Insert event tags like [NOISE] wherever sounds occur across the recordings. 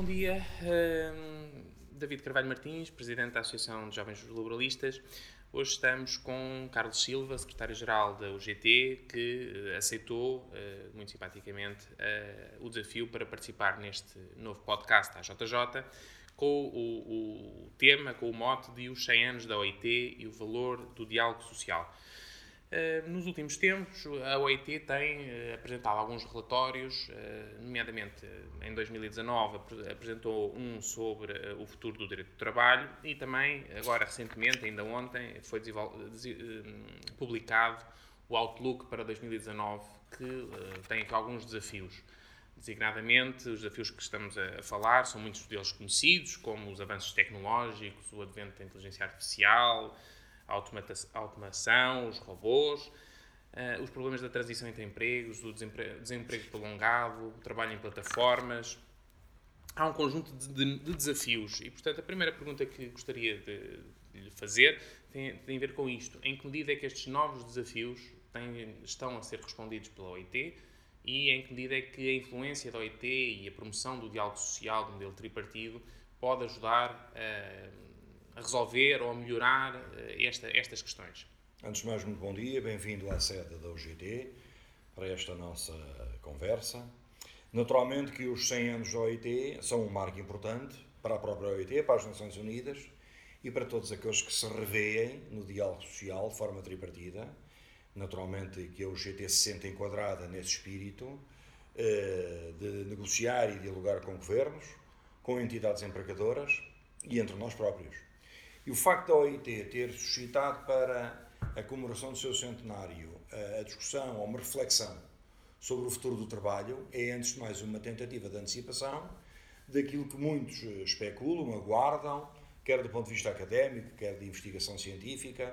Bom dia. Uh, David Carvalho Martins, Presidente da Associação de Jovens Liberalistas. Hoje estamos com Carlos Silva, Secretário-Geral da UGT, que uh, aceitou, uh, muito simpaticamente, uh, o desafio para participar neste novo podcast da JJ, com o, o tema, com o mote de os 100 anos da OIT e o valor do diálogo social. Eh, nos últimos tempos, a OIT tem eh, apresentado alguns relatórios, eh, nomeadamente em 2019 apresentou um sobre o futuro do direito do trabalho e também, agora recentemente, ainda ontem, foi publicado o Outlook para 2019, que tem aqui alguns desafios. Designadamente, os desafios que estamos a falar são muitos deles conhecidos, como os avanços tecnológicos, o advento da inteligência artificial, a automação, os robôs, uh, os problemas da transição entre empregos, o desemprego, desemprego prolongado, o trabalho em plataformas. Há um conjunto de, de, de desafios e, portanto, a primeira pergunta que gostaria de, de lhe fazer tem, tem, a ver com isto. Em que medida é que estes novos desafios têm, estão a ser respondidos pela OIT e em que medida é que a influência da OIT e a promoção do diálogo social, do modelo tripartido, pode ajudar a a resolver ou a melhorar eh, esta, estas questões. Antes de mais, muito bom dia, bem-vindo à sede da UGT para esta nossa conversa. Naturalmente que os 100 anos da OIT são um marco importante para a própria OIT, para as Nações Unidas e para todos aqueles que se revêem no diálogo social de forma tripartida. Naturalmente que a UGT se sente enquadrada nesse espírito eh, de negociar e dialogar com governos, com entidades empregadoras e entre nós próprios. E o facto da OIT ter suscitado para a comemoração do seu centenário a discussão ou uma reflexão sobre o futuro do trabalho é, antes de mais, uma tentativa de antecipação daquilo que muitos especulam, aguardam, quer do ponto de vista académico, quer de investigação científica,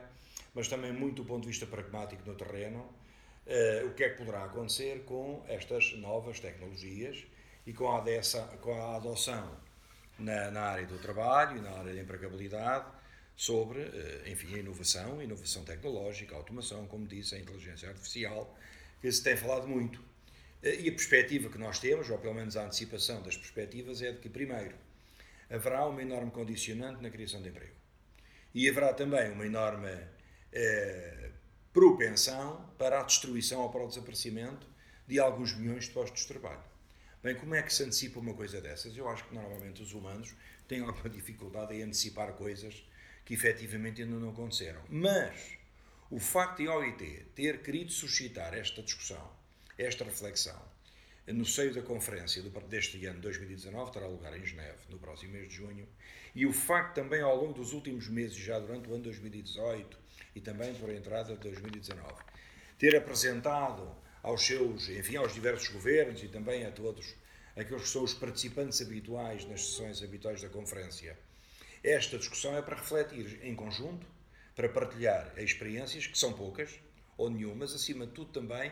mas também muito do ponto de vista pragmático no terreno, uh, o que é que poderá acontecer com estas novas tecnologias e com a, adoção na área do trabalho e na área da empregabilidade sobre, eh, enfim, a inovação, inovação tecnológica, a automação, como disse, a inteligência artificial, que se tem falado muito. Eh, e a perspectiva que nós temos, ou pelo menos a antecipação das perspectivas, é de que, primeiro, haverá uma enorme condicionante na criação de emprego. E haverá também uma enorme eh, propensão para a destruição ou para o desaparecimento de alguns milhões de postos de trabalho. Bem, como é que se antecipa uma coisa dessas? Eu acho que normalmente os humanos têm alguma dificuldade em antecipar coisas que efetivamente ainda não aconteceram. Mas o facto de a OIT ter querido suscitar esta discussão, esta reflexão, no seio da conferência deste ano 2019, terá lugar em Geneve, no próximo mês de junho, e o facto também ao longo dos últimos meses, já durante o ano 2018 e também por entrada de 2019, ter apresentado aos seus, enfim, aos diversos governos e também a todos aqueles que são os participantes habituais nas sessões habituais da conferência, esta discussão é para refletir em conjunto, para partilhar experiências, que são poucas ou nenhumas, acima de tudo também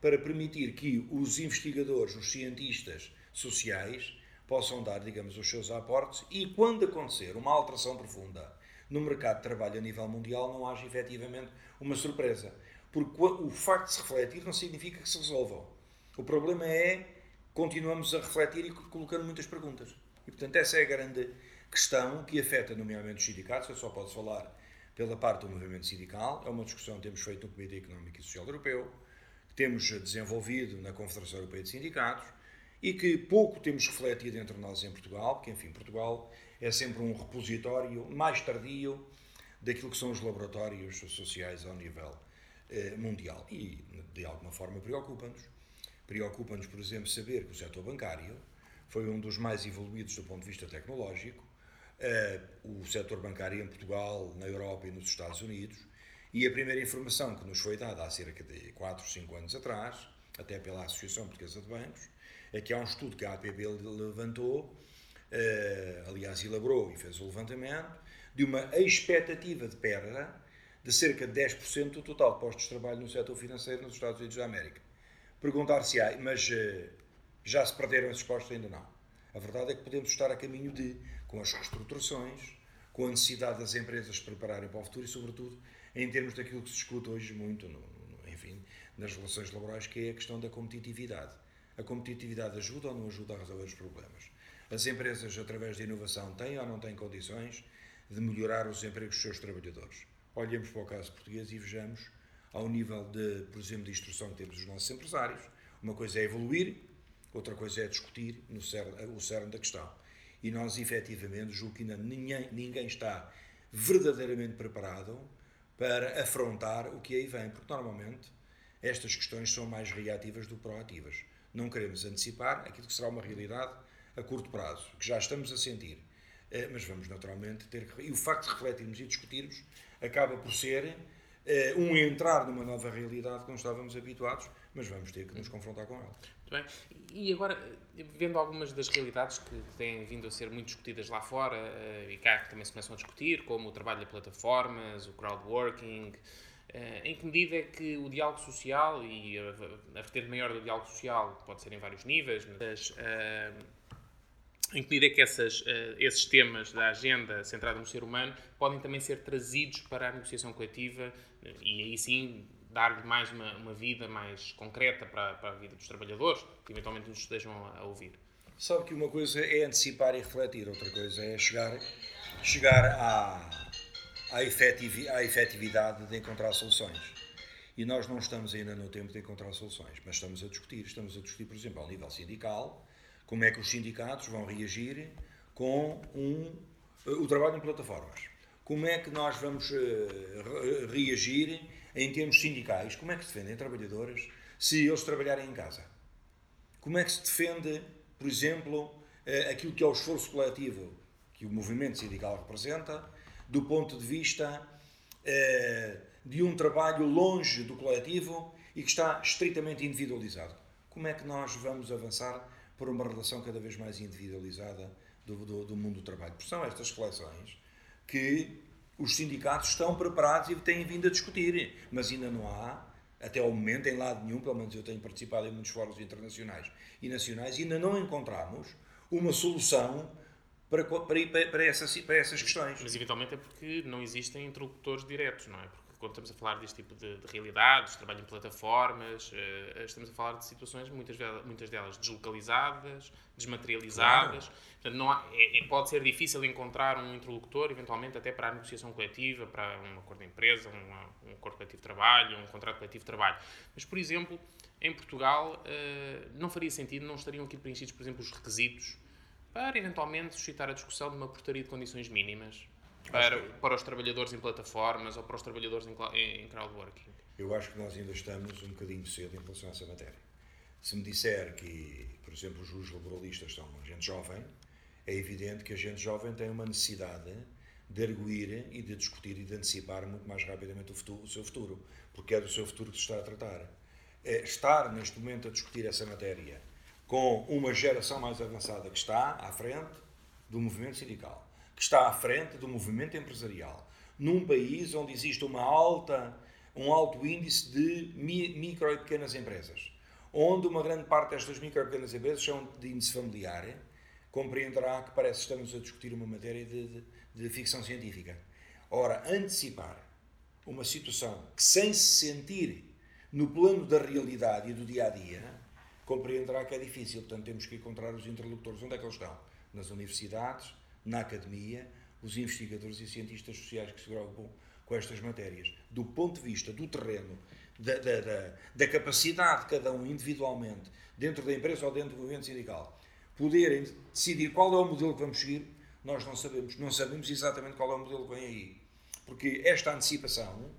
para permitir que os investigadores, os cientistas sociais, possam dar, digamos, os seus aportes e, quando acontecer uma alteração profunda no mercado de trabalho a nível mundial, não haja efetivamente uma surpresa. Porque o facto de se refletir não significa que se resolvam. O problema é continuamos a refletir e colocando muitas perguntas. E, portanto, essa é a grande questão que afeta nomeadamente os sindicatos, eu só posso falar pela parte do movimento sindical, é uma discussão que temos feito no Comitê Económico e Social Europeu, que temos desenvolvido na Confederação Europeia de Sindicatos e que pouco temos refletido entre nós em Portugal, porque, enfim, Portugal é sempre um repositório mais tardio daquilo que são os laboratórios sociais ao nível eh, mundial. E, de alguma forma, preocupa-nos. Preocupa-nos, por exemplo, saber que o setor bancário foi um dos mais evoluídos do ponto de vista tecnológico o setor bancário em Portugal, na Europa e nos Estados Unidos. E a primeira informação que nos foi dada há cerca de 4, 5 anos atrás, até pela Associação Portuguesa de Bancos, é que há um estudo que a APB levantou, uh, aliás, elaborou e fez o levantamento, de uma expectativa de perda de cerca de 10% do total de postos de trabalho no setor financeiro nos Estados Unidos da América. Perguntar-se-á, mas uh, já se perderam esses postos? Ainda não. A verdade é que podemos estar a caminho de com as reestruturações, com a necessidade das empresas se prepararem para o futuro e, sobretudo, em termos daquilo que se discute hoje muito, no, no, enfim, nas relações laborais, que é a questão da competitividade. A competitividade ajuda ou não ajuda a resolver os problemas? As empresas, através da inovação, têm ou não têm condições de melhorar os empregos dos seus trabalhadores. Olhemos para o caso português e vejamos, ao nível de, por exemplo, de instrução que temos os nossos empresários, uma coisa é evoluir, outra coisa é discutir no cerne, o cerne da questão. E nós, efetivamente, julgo que ainda ninguém, ninguém está verdadeiramente preparado para afrontar o que aí vem, porque normalmente estas questões são mais reativas do que proativas. Não queremos antecipar aquilo que será uma realidade a curto prazo, que já estamos a sentir. Eh, mas vamos naturalmente ter que. E o facto de refletirmos e discutirmos acaba por ser eh, um entrar numa nova realidade que não estávamos habituados, mas vamos ter que nos confrontar com ela. Muito bem. E agora, vendo algumas das realidades que têm vindo a ser muito discutidas lá fora eh, e cá que também se começam a discutir, como o trabalho de plataformas, o crowdworking, em que medida é que o diálogo social e a, vertente maior do diálogo social pode ser em vários níveis, mas em que medida é que essas, esses temas da agenda centrada no ser humano podem também ser trazidos para a negociação coletiva e aí sim dar-lhe mais uma, uma, vida mais concreta para, para, a vida dos trabalhadores que eventualmente nos estejam a, a, ouvir. Sabe que uma coisa é antecipar e refletir, outra coisa é chegar, chegar à, à, efetiv, à efetividade de encontrar soluções. E nós não estamos ainda no tempo de encontrar soluções, mas estamos a discutir. Estamos a discutir, por exemplo, ao nível sindical, como é que os sindicatos vão reagir com um, eh, o trabalho em plataformas. Como é que nós vamos uh, reagir em termos sindicais? Como é que se defendem trabalhadoras se eles trabalharem em casa? Como é que se defende, por exemplo, uh, aquilo que é o esforço coletivo que o movimento sindical representa, do ponto de vista uh, de um trabalho longe do coletivo e que está estritamente individualizado? Como é que nós vamos avançar por uma relação cada vez mais individualizada do, do, do mundo do trabalho. Porque são estas reflexões que os sindicatos estão preparados e têm vindo a discutir, mas ainda não há, até ao momento, em lado nenhum, pelo menos eu tenho participado em muitos fóruns internacionais e nacionais, ainda não encontramos uma solução para, para, para, essas, para essas questões. Mas eventualmente é porque não existem interlocutores diretos, não é? Porque quando estamos a falar deste tipo de, de realidades, trabalho em plataformas, uh, estamos a falar de situações, muitas, muitas delas deslocalizadas, desmaterializadas. Claro. Portanto, não há, é, é, pode ser difícil encontrar um interlocutor, eventualmente, até para a negociação coletiva, para um acordo de empresa, um, um acordo coletivo de trabalho, um contrato coletivo de trabalho. Mas, por exemplo, em Portugal, uh, não faria sentido, não estariam aqui preenchidos, por exemplo, os requisitos para, eventualmente, suscitar a discussão de uma portaria de condições mínimas para, para os trabalhadores em plataformas ou para os trabalhadores em, em crowdworking? Eu acho que nós ainda estamos um bocadinho cedo em relação a essa matéria. Se me disser que, por exemplo, os juros laboralistas são gente jovem, é evidente que a gente jovem tem uma necessidade de arguir e de discutir e de antecipar muito mais rapidamente o, futuro, o seu futuro, porque é do seu futuro que se está a tratar. É estar neste momento a discutir essa matéria com uma geração mais avançada que está à frente do movimento sindical que está à frente do movimento empresarial, num país onde existe uma alta, um alto índice de micro e pequenas empresas, onde uma grande parte destas micro e pequenas empresas são de índice familiar, compreenderá que parece que estamos a discutir uma matéria de, de, de ficção científica. Ora, antecipar uma situação que, sem se sentir no plano da realidade e do dia a dia, compreenderá que é difícil. Portanto, temos que encontrar os interlocutores. Onde é que eles estão? Nas universidades, na academia, os investigadores e cientistas sociais que se preocupam com estas matérias. Do ponto de vista do terreno, da, da, da, da capacidade de cada um individualmente, dentro da empresa ou dentro do movimento sindical, poderem decidir qual é o modelo que vamos seguir, nós não sabemos. Não sabemos exatamente qual é o modelo que vem aí. Porque esta antecipação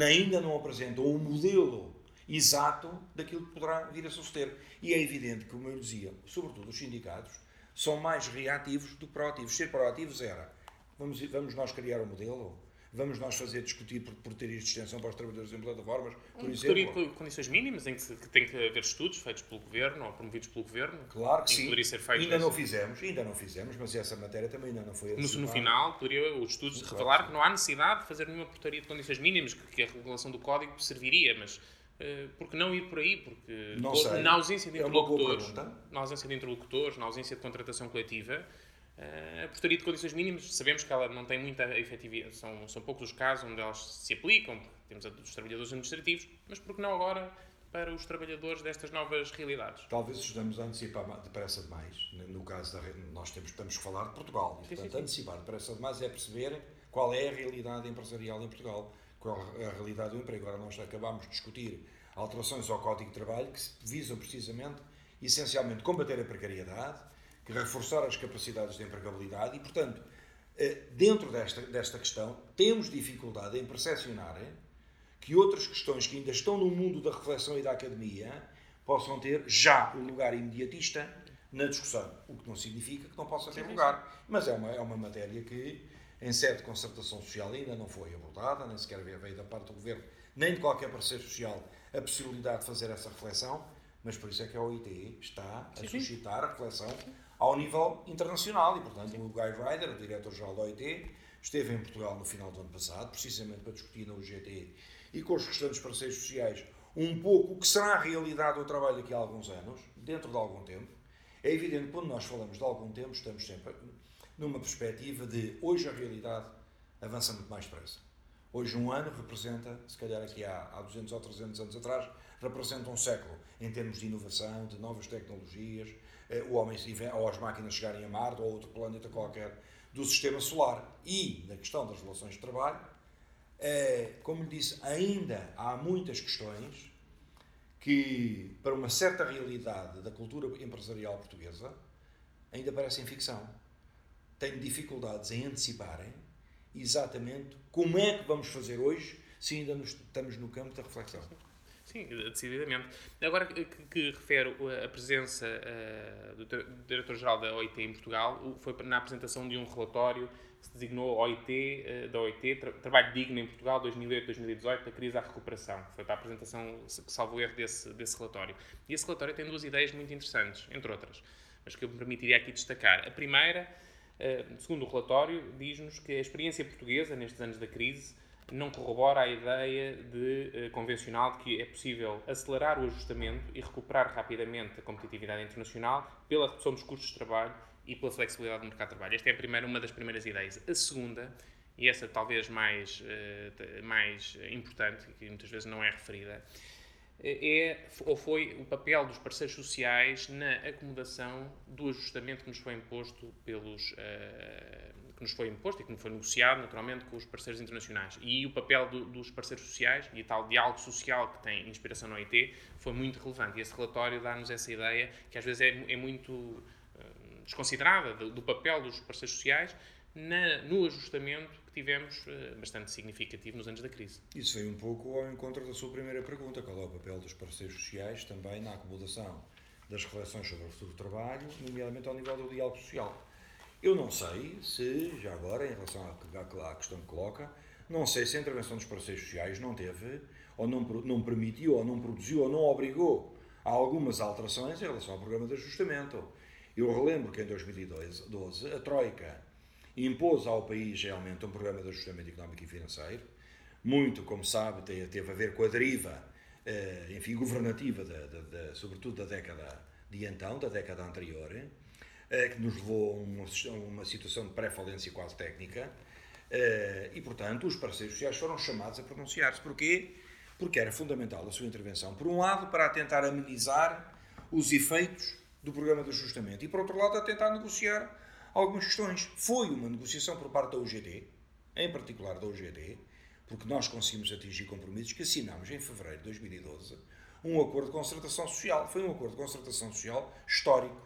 ainda não apresenta um modelo exato daquilo que poderá vir a suceder. E é evidente que, como eu dizia, sobretudo os sindicatos, são mais reativos do que proativos. Ser proativos era, vamos, vamos nós criar um modelo, vamos nós fazer discutir por, por ter extensão para os trabalhadores em plataformas, por um exemplo. condições mínimas, em que, que, tem que haver estudos feitos pelo governo ou promovidos pelo governo. Claro que sim. Feito ainda não fizemos, ainda não fizemos, mas essa matéria também ainda não foi no, no final, poderia os estudos claro revelar que, que não há necessidade de fazer nenhuma portaria de condições mínimas, que, que a regulação do código serviria, mas eh, porque não ir por aí? Porque na ausência de é interlocutores, na ausência de interlocutores, na ausência de contratação coletiva, eh, a portaria de condições mínimas, sabemos que ela não tem muita efetividade, são, são poucos os casos onde elas se aplicam, temos a dos trabalhadores administrativos, mas porque não agora para os trabalhadores destas novas realidades. Talvez estejamos a antecipar depressa demais. No caso da nós temos, temos que falar de Portugal. E, portanto, sim, sim. antecipar depressa demais é perceber qual é a realidade empresarial em Portugal, é a realidade do emprego. Agora nós acabamos de discutir alterações ao Código de Trabalho que visam precisamente, essencialmente, combater a precariedade, reforçar as capacidades de empregabilidade e, portanto, eh, dentro desta, desta questão, temos dificuldade em percepcionar que outras questões que ainda estão no mundo da reflexão e da academia possam ter já o lugar imediatista na discussão. O que não significa que não possa ter lugar. Mas é uma, é uma matéria que, em sede de concertação social, ainda não foi abordada, nem sequer veio da parte do governo, nem de qualquer parceiro social, a possibilidade de fazer essa reflexão. Mas por isso é que a OIT está a suscitar a reflexão ao nível internacional. E, portanto, o Guy Ryder, o diretor-geral da OIT, esteve em Portugal no final do ano passado, precisamente para discutir na UGT e com os restantes parceiros sociais um pouco o que será a realidade do trabalho daqui a alguns anos, dentro de algum tempo. É evidente que quando nós falamos de algum tempo, estamos sempre numa perspectiva de hoje a realidade avança muito mais depressa. Hoje um ano representa, se calhar aqui há, há 200 ou 300 anos atrás, representa um século em termos de inovação, de novas tecnologias, eh, o homem, ou as máquinas chegarem a Marte ou a outro planeta qualquer do sistema solar. E, na questão das relações de trabalho, é, como lhe disse, ainda há muitas questões que, para uma certa realidade da cultura empresarial portuguesa, ainda parecem ficção. Tenho dificuldades em anteciparem exatamente como é que vamos fazer hoje se ainda estamos no campo da reflexão. Sim, decididamente. Agora que, que refere a presença uh, do Diretor-Geral da OIT em Portugal, foi na apresentação de um relatório que se designou OIT, uh, eh, da OIT, Tra Trabalho Digno em Portugal 2008-2018, da crise à recuperação. Foi para a apresentação, salvo erro, desse, desse relatório. E esse relatório tem duas ideias muito interessantes, entre outras, mas que eu me permitiria aqui destacar. A primeira, segundo o relatório, diz-nos que a experiência portuguesa nestes anos da crise não corrobora a ideia de, uh, convencional de que é possível acelerar o ajustamento e recuperar rapidamente a competitividade internacional pela redução dos custos de trabalho e pela flexibilidade do mercado de trabalho. Esta é a primeira, uma das primeiras ideias. A segunda, e essa talvez mais, uh, mais importante, que muitas vezes não é referida, é ou foi o papel dos parceiros sociais na acomodação do ajustamento que nos foi imposto pelos uh, que nos foi imposto e que foi negociado, naturalmente, com os parceiros internacionais. E o papel do, dos parceiros sociais e tal diálogo social que tem inspiração no OIT foi muito relevante. E esse relatório dá-nos essa ideia que às vezes é, é muito uh, desconsiderada do, do, papel dos parceiros sociais na, no ajustamento tivemos uh, bastante significativo nos anos da crise. Isso foi um pouco ao encontro da sua primeira pergunta, qual é o papel dos parceiros sociais também na acomodação das reflexões sobre o futuro do trabalho, nomeadamente ao nível do diálogo social. Eu não sei se, já agora, em relação à, questão que coloca, não sei se a intervenção dos parceiros sociais não teve, ou não, não permitiu, ou não produziu, ou não obrigou a algumas alterações em relação ao programa de ajustamento. Eu relembro que em 2012 a Troika impôs ao país realmente um programa de ajustamento económico e financeiro, muito, como sabe, teve a ver com a deriva, eh, enfim, governativa, de, de, de, sobretudo da década de então, da década anterior, eh, que nos levou a uma, uma situação de pré-falência quase técnica, eh, e, portanto, os parceiros sociais foram chamados a pronunciar-se. Porquê? Porque era fundamental a sua intervenção, por um lado, para tentar amenizar os efeitos do programa de ajustamento, e, por outro lado, a tentar negociar algumas questões. Foi uma negociação por parte da UGT, em particular da UGT, porque nós conseguimos atingir compromissos que assinámos em fevereiro de 2012 um acordo de concertação social. Foi um acordo de concertação social histórico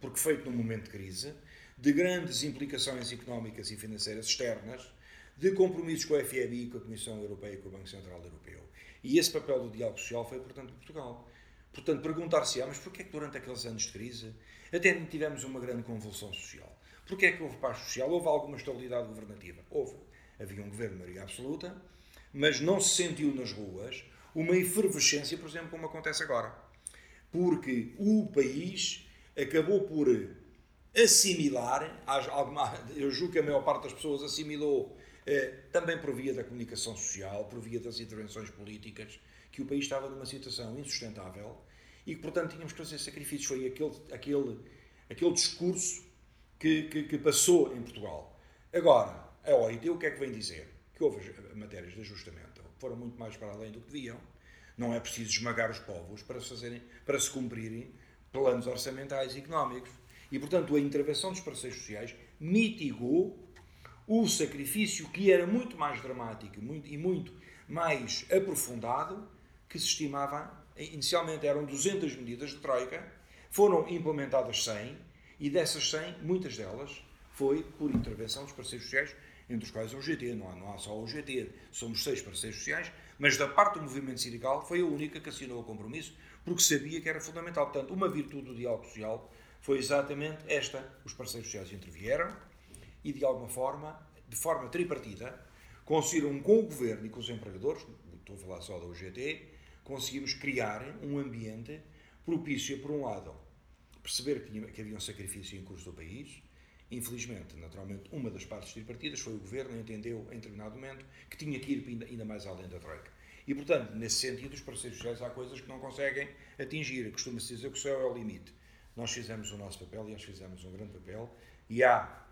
porque feito num momento de crise, de grandes implicações económicas e financeiras externas, de compromissos com a FMI, com a Comissão Europeia e com o Banco Central Europeu. E esse papel do diálogo social foi, portanto, Portugal. Portanto, perguntar-se, ah, mas porquê é que durante aqueles anos de crise até tivemos uma grande convulsão social? Porquê é que houve paz social? Houve alguma estabilidade governativa? Houve. Havia um governo de maioria absoluta, mas não se sentiu nas ruas uma efervescência, por exemplo, como acontece agora. Porque o país acabou por assimilar, eu julgo que a maior parte das pessoas assimilou eh, também por via da comunicação social, por via das intervenções políticas, que o país estava numa situação insustentável e que, portanto, tínhamos que fazer sacrifícios. Foi aquele, aquele, aquele discurso que, que, que passou em Portugal. Agora, a OIT o que é que vem dizer? Que houve matérias de ajustamento, foram muito mais para além do que deviam, Não é preciso esmagar os povos para se, fazerem, para se cumprirem planos orçamentais e económicos. E, portanto, a intervenção dos parceiros sociais mitigou o sacrifício que era muito mais dramático muito, e muito mais aprofundado que se estimava. Inicialmente eram 200 medidas de Troika, foram implementadas 100 e dessas 100, muitas delas foi por intervenção dos parceiros sociais, entre os quais o GT. Não há, não há só o GT, somos seis parceiros sociais, mas da parte do movimento sindical foi a única que assinou o compromisso, porque sabia que era fundamental. Portanto, uma virtude do diálogo social foi exatamente esta. Os parceiros sociais intervieram e, de alguma forma, de forma tripartida, conseguiram com o governo e com os empregadores, estou a falar só da UGT, conseguimos criar um ambiente propício, por um lado, perceber que, tinha, que havia um sacrifício em curso do país. Infelizmente, naturalmente, uma das partes tripartidas foi o governo, entendeu em determinado momento que tinha que ir ainda mais além da Troika. E, portanto, nesse sentido, os parceiros sociais há coisas que não conseguem atingir. Costuma-se dizer que o céu é o limite. Nós fizemos o nosso papel e nós fizemos um grande papel. E há,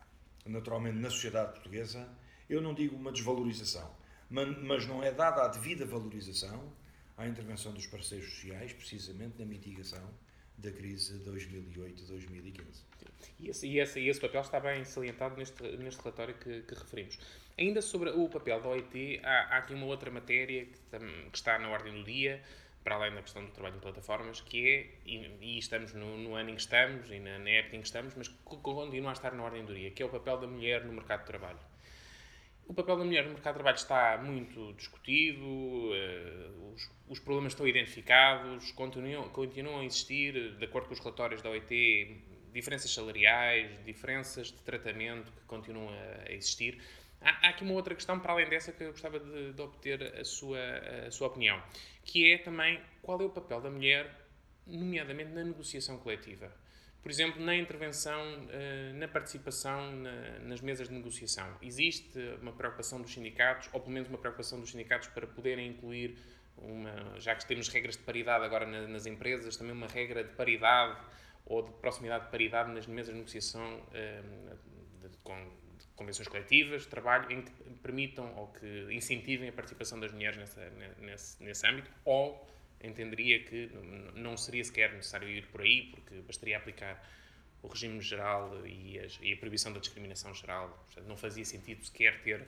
naturalmente, na sociedade portuguesa, eu não digo uma desvalorização, mas não é dada a devida valorização à intervenção dos parceiros sociais, precisamente na mitigação da crise de 2008-2015. E esse, e, esse, e esse papel está bem salientado neste, neste relatório que, que referimos. Ainda sobre o papel da OIT, há, há aqui uma outra matéria que, que, está na ordem do dia, para além da questão do trabalho em plataformas, que é, e, e estamos no, no, ano em que estamos, e na, na época em que estamos, mas que continua a estar na ordem do dia, que é o papel da mulher no mercado de trabalho. O papel da mulher no mercado de trabalho está muito discutido, uh, os, os, problemas estão identificados, continuam, continuam a existir, de acordo com os relatórios da OIT, diferenças salariais, diferenças de tratamento que continuam a existir. Há, há, aqui uma outra questão, para além dessa, que eu gostava de, de obter a sua, a sua opinião, que é também qual é o papel da mulher, nomeadamente na negociação coletiva por exemplo, na intervenção, eh, na participação nas mesas de negociação. Existe uma preocupação dos sindicatos, ou pelo menos uma preocupação dos sindicatos para poderem incluir, uma, já que temos regras de paridade agora nas empresas, também uma regra de paridade ou de proximidade de paridade nas mesas de negociação eh, de, com convenções coletivas de trabalho em que permitam ou que incentivem a participação das mulheres nessa, nesse, nesse âmbito, ou entenderia que não seria sequer necessário ir por aí, porque bastaria aplicar o regime geral e, as, e a proibição da discriminação geral. Portanto, não fazia sentido sequer ter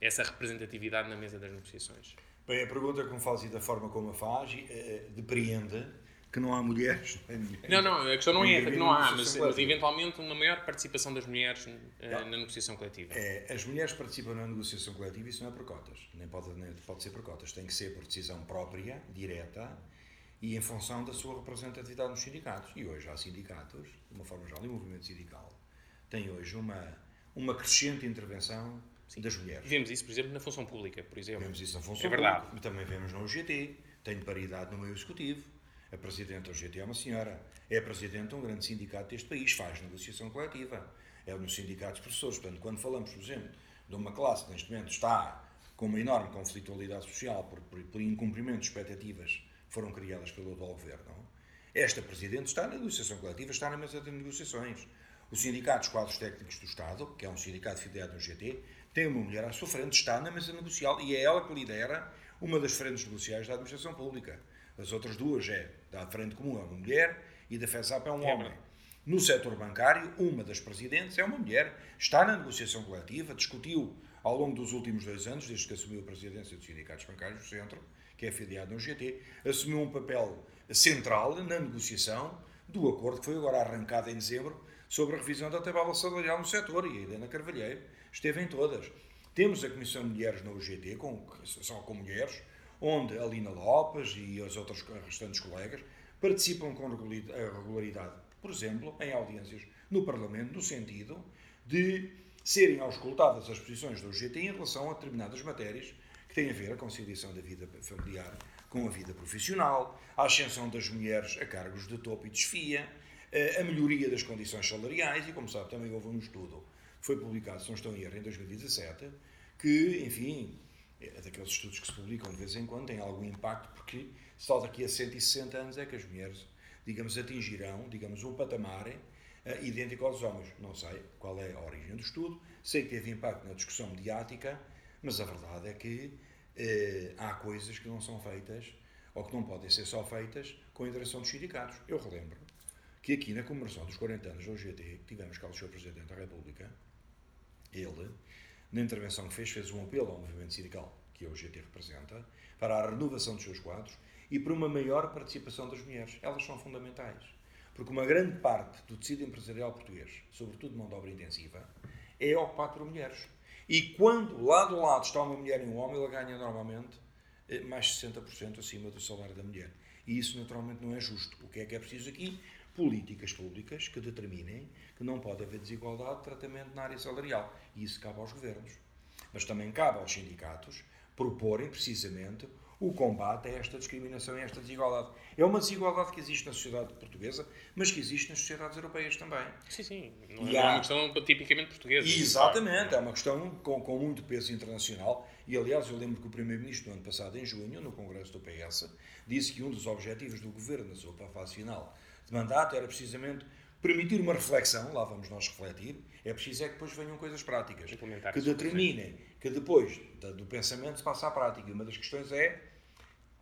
essa representatividade na mesa das negociações. Bem, a pergunta como faz e da forma como a faz uh, depreende que não há mulheres. [LAUGHS] Não, não, a questão não é que não há, mas, mas, eventualmente uma maior participação das mulheres uh, na negociação coletiva. É, as mulheres participam na negociação coletiva e isso não é por cotas, nem pode, nem pode ser por cotas, tem que ser por decisão própria, direta e em função da sua representatividade nos sindicatos. E hoje há sindicatos, de uma forma geral, e o movimento sindical tem hoje uma, uma crescente intervenção Sim. das mulheres. Vemos isso, por exemplo, na função pública, por exemplo. Vemos isso na função é verdade. pública, também vemos na UGT, tem paridade no meio executivo a Presidente do GT é uma senhora. É Presidente de um grande sindicato deste país. Faz negociação coletiva. É no sindicato de professores. Portanto, quando falamos, por exemplo, de uma classe que neste momento está com uma enorme conflitualidade social por, por, por incumprimento de expectativas foram criadas pelo atual governo, esta Presidente está na negociação coletiva, está na mesa de negociações. O Sindicato dos Quadros Técnicos do Estado, que é um sindicato filiado no GT, tem uma mulher à sua frente, está na mesa negocial e é ela que lidera uma das frentes negociais da administração pública. As outras duas é da Frente Comum é uma mulher e da FESAP é um é homem. No setor bancário, uma das presidentes é uma mulher, está na negociação coletiva, discutiu ao longo dos últimos dois anos, desde que assumiu a presidência dos sindicatos bancários do Centro, que é afiliado no GT, assumiu um papel central na negociação do acordo que foi agora arrancado em dezembro sobre a revisão da tabela salarial no setor, e a Helena Carvalheiro esteve em todas. Temos a Comissão de Mulheres na UGT, com, só com mulheres, onde a Lina Lopes e as outras restantes colegas participam com regularidade, por exemplo, em audiências no Parlamento, no sentido de serem auscultadas as posições do UGT em relação a determinadas matérias que têm a ver a conciliação da vida familiar com a vida profissional, a ascensão das mulheres a cargos de topo e desfia, a melhoria das condições salariais e, como sabe, também houve um estudo que foi publicado, se não estou em erro, em 2017, que, enfim, é daqueles estudos que se publicam de vez em quando, tem algum impacto, porque só daqui a 160 anos é que as mulheres, digamos, atingirão, digamos, um patamar uh, idêntico aos homens. Não sei qual é a origem do estudo, sei que teve impacto na discussão mediática, mas a verdade é que uh, há coisas que não são feitas ou que não podem ser só feitas com a interação dos sindicatos. Eu relembro que aqui na comemoração dos 40 anos do UGT, tivemos cá o Sr. Presidente da República, ele, na intervenção que fez, fez um apelo ao movimento sindical que a UGT representa, para a renovação dos seus quadros e para uma maior participação das mulheres. Elas são fundamentais. Porque uma grande parte do tecido empresarial português, sobretudo mão de obra intensiva, é ocupado por mulheres. E quando lado a lado está uma mulher e um homem, ela ganha normalmente eh, mais de 60% acima do salário da mulher. E isso naturalmente não é justo. O que é que é preciso aqui? Políticas públicas que determinem que não pode haver desigualdade de tratamento na área salarial. E isso cabe aos governos. Mas também cabe aos sindicatos proporem precisamente o combate a esta discriminação e a esta desigualdade. É uma desigualdade que existe na sociedade portuguesa, mas que existe nas sociedades europeias também. Sim, sim. Não é, há... uma questão tipicamente portuguesa. Exatamente, é uma questão com, com muito peso internacional. E, aliás, eu lembro que o Primeiro-Ministro, no ano passado, em junho, no Congresso do PS, disse que um dos objetivos do Governo, na sua fase final de mandato, era precisamente permitir uma reflexão, lá vamos nós refletir, é preciso é que depois venham coisas práticas, que determinem que depois do pensamento se passa à prática. E uma das questões é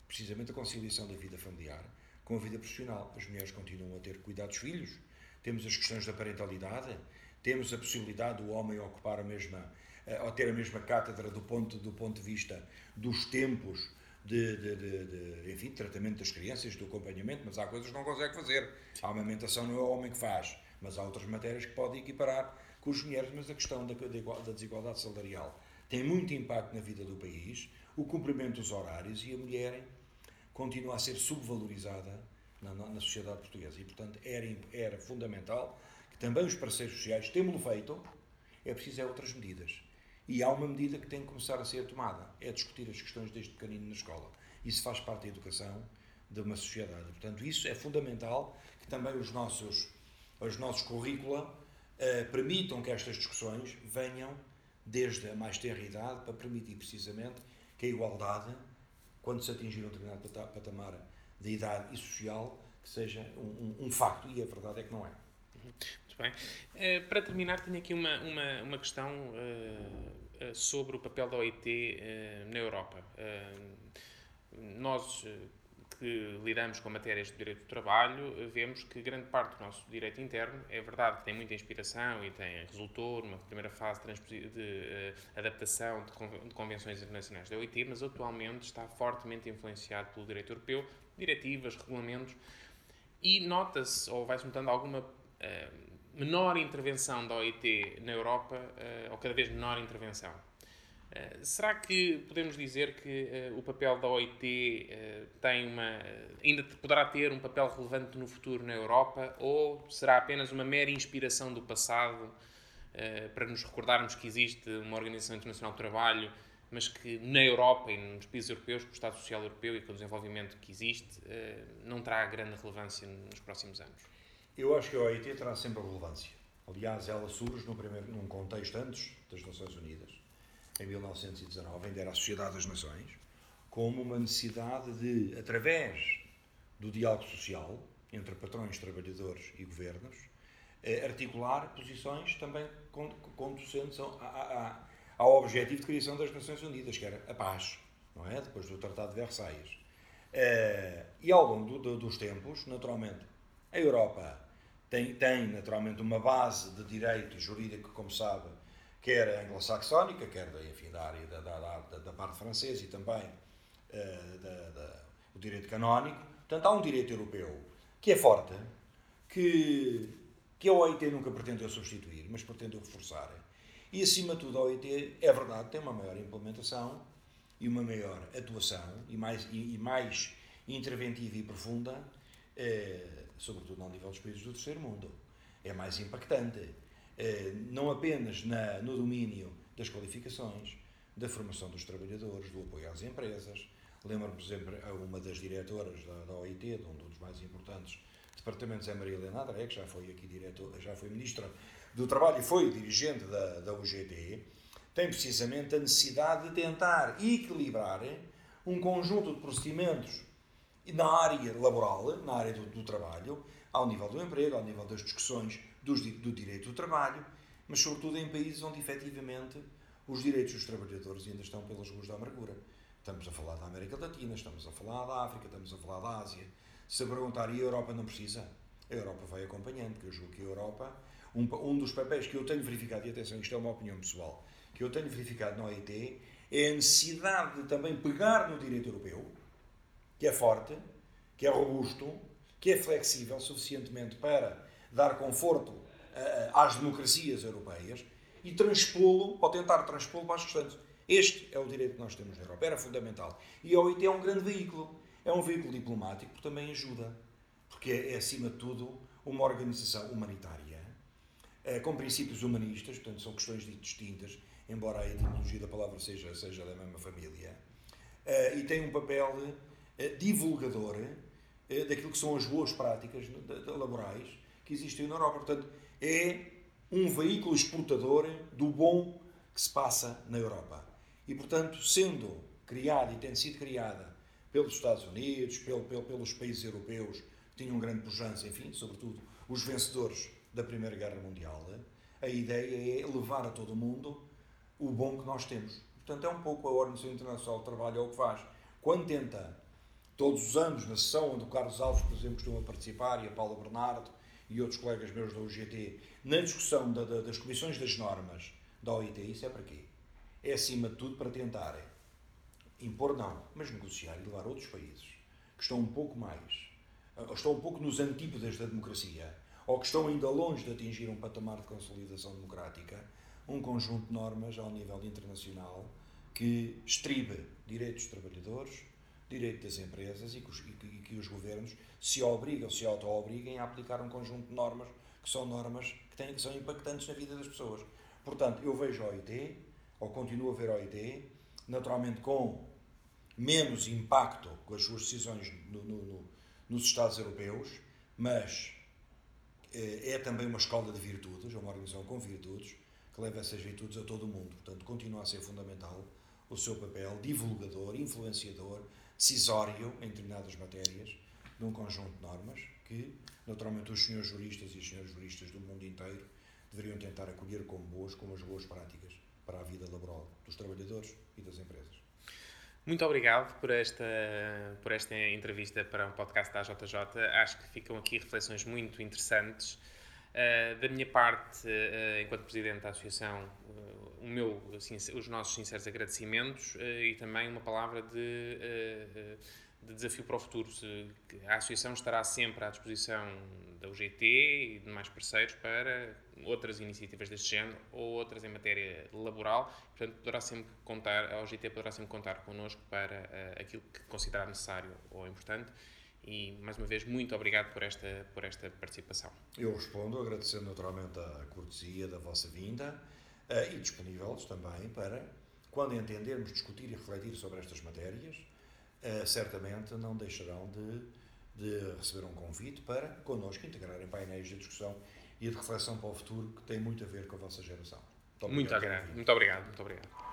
precisamente a conciliação da vida familiar com a vida profissional. As mulheres continuam a ter cuidado dos filhos, temos as questões da parentalidade, temos a possibilidade do homem ocupar a mesma, eh, ou ter a mesma cátedra do ponto, do ponto de vista dos tempos de, de, de, de, enfim, tratamento das crianças, do acompanhamento, mas há coisas que não consegue fazer. A amamentação não é o homem que faz, mas há outras matérias que pode equiparar com as mulheres, mas a questão da, da desigualdade salarial tem muito impacto na vida do país, o cumprimento dos horários e a mulher continua a ser subvalorizada na, na sociedade portuguesa. E, portanto, era, era fundamental que também os parceiros sociais, temos feito, é preciso é outras medidas. E há uma medida que tem que começar a ser tomada, é discutir as questões desde pequenino na escola. Isso faz parte da educação de uma sociedade. Portanto, isso é fundamental que também os nossos, os nossos currícula eh, permitam que estas discussões venham desde a mais tenra idade para permitir precisamente que a igualdade quando se atingir um determinado patamar de idade e social, que seja um, um, um facto, e a verdade é que não é. Bem. Uh, para terminar, tenho aqui uma, uma, uma questão uh, uh, sobre o papel da OIT na Europa. nós que lidamos com matérias de direito do trabalho, vemos que grande parte do nosso direito interno é verdade que tem muita inspiração e tem resultou numa primeira fase de, adaptação de, convenções internacionais da OIT, mas atualmente está fortemente influenciado pelo direito europeu, diretivas, regulamentos, e nota-se, ou vai-se notando alguma uh, menor intervenção da OIT na Europa, uh, ou cada vez menor intervenção. Eh, será que podemos dizer que uh, o papel da OIT uh, eh, tem uma, ainda poderá ter um papel relevante no futuro na Europa ou será apenas uma mera inspiração do passado para nos recordarmos que existe uma Organização Internacional do Trabalho, mas que na Europa e nos países europeus, com o Estado Social Europeu e com o desenvolvimento que existe, não terá grande relevância nos próximos anos? Eu acho que a OIT terá sempre relevância. Aliás, ela surge no primeiro, num contexto antes das Nações Unidas em 1919, ainda era a Sociedade das Nações, como uma necessidade de, através do diálogo social entre patrões, trabalhadores e governos, eh, articular posições também conducentes ao objetivo de criação das Nações Unidas, que era a paz, não é? Depois do Tratado de Versalhes. Eh, e ao longo dos tempos, naturalmente, a Europa tem, tem naturalmente uma base de direito jurídico, como sabe, quer anglo-saxónica, quer da, enfim, da área da, da, da, da parte francesa e também uh, da, da, o direito canónico. Portanto, há um direito europeu que é forte, que, que a OIT nunca pretendeu substituir, mas pretendeu reforçar. E, acima de tudo, a OIT, é verdade, tem uma maior implementação e uma maior atuação e mais, e, e mais interventiva e profunda, eh, sobretudo ao nível dos países do terceiro mundo. É mais impactante eh, não apenas na, no domínio das qualificações, da formação dos trabalhadores, do apoio às empresas. Lembro-me, por exemplo, a uma das diretoras da, da OIT, de um dos mais importantes departamentos é Maria Helena André, que já foi aqui diretor, já foi ministra do Trabalho e foi dirigente da, da UGT, tem precisamente a necessidade de tentar equilibrar um conjunto de procedimentos na área laboral, na área do, do trabalho, ao nível do emprego, ao nível das discussões dos, do direito do trabalho, mas sobretudo em países onde efetivamente os direitos dos trabalhadores ainda estão pelas ruas da amargura. Estamos a falar da América Latina, estamos a falar da África, estamos a falar da Ásia. Se perguntar, e a Europa não precisa? A Europa vai acompanhando, porque eu julgo que a Europa, um, um dos papéis que eu tenho verificado, e atenção, isto é uma opinião pessoal, que eu tenho verificado na OIT, é a necessidade de também pegar no direito europeu, que é forte, que é robusto, que é flexível suficientemente para dar conforto uh, às democracias europeias e transpô-lo, ou tentar transpô-lo para as restantes. Este é o direito que nós temos na Europa, era fundamental. E a OIT é um grande veículo. É um veículo diplomático que também ajuda, porque é, é acima de tudo, uma organização humanitária, é, com princípios humanistas, portanto, são questões distintas, embora a etimologia da palavra seja, seja da mesma família, é, e tem um papel é, divulgador é, daquilo que são as boas práticas laborais que existem na Europa. Portanto, é um veículo exportador do bom que se passa na Europa. E, portanto, sendo criada e tendo sido criada pelos Estados Unidos, pelo, pelo, pelos países europeus que tinham grande pujança, enfim, sobretudo os vencedores da Primeira Guerra Mundial, a ideia é levar a todo o mundo o bom que nós temos. Portanto, é um pouco a Organização Internacional do Trabalho é o que faz. Quando tenta todos os anos, na sessão onde o Carlos Alves, por exemplo, costuma participar, e a Paula Bernardo e outros colegas meus da UGT, na discussão da, da, das comissões das normas da OIT, isso é para quê? É acima de tudo para tentarem impor não, mas negociar e levar outros países que estão um pouco mais, ou estão um pouco nos antípodas da democracia, ou que estão ainda longe de atingir um patamar de consolidação democrática, um conjunto de normas ao nível internacional que estribe direitos dos trabalhadores, direito das empresas e que, os, e que os governos se obrigam, se auto-obriguem a aplicar um conjunto de normas que são normas que, têm, que são impactantes na vida das pessoas. Portanto, eu vejo a OIT, ou continuo a ver a OIT, naturalmente com menos impacto com as suas decisões no, no, no, nos Estados europeus, mas eh, é também uma escola de virtudes, é uma organização com virtudes, que leva essas virtudes a todo o mundo. Portanto, continua a ser fundamental o seu papel divulgador, influenciador, decisório em determinadas matérias, de um conjunto de normas que, naturalmente, os senhores juristas e as senhoras juristas do mundo inteiro deveriam tentar acolher como boas, como as boas práticas para a vida laboral dos trabalhadores e das empresas. Muito obrigado por esta, por esta entrevista para um podcast da JJ. Acho que ficam aqui reflexões muito interessantes. Uh, da minha parte, uh, enquanto Presidente da Associação, uh, o meu, os nossos sinceros agradecimentos e também uma palavra de, de desafio para o futuro. A Associação estará sempre à disposição da UGT e de mais parceiros para outras iniciativas deste género ou outras em matéria laboral. Portanto, poderá sempre contar, a UGT poderá sempre contar connosco para aquilo que considerar necessário ou importante e, mais uma vez, muito obrigado por esta, por esta participação. Eu respondo agradecendo naturalmente a cortesia da vossa vinda uh, e disponíveis também para, quando entendermos, discutir e refletir sobre estas matérias, uh, certamente não deixarão de, de receber um convite para connosco integrarem painéis de discussão e de reflexão para o futuro que tem muito a ver com a vossa geração. Muito obrigado. Muito obrigado. Muito obrigado.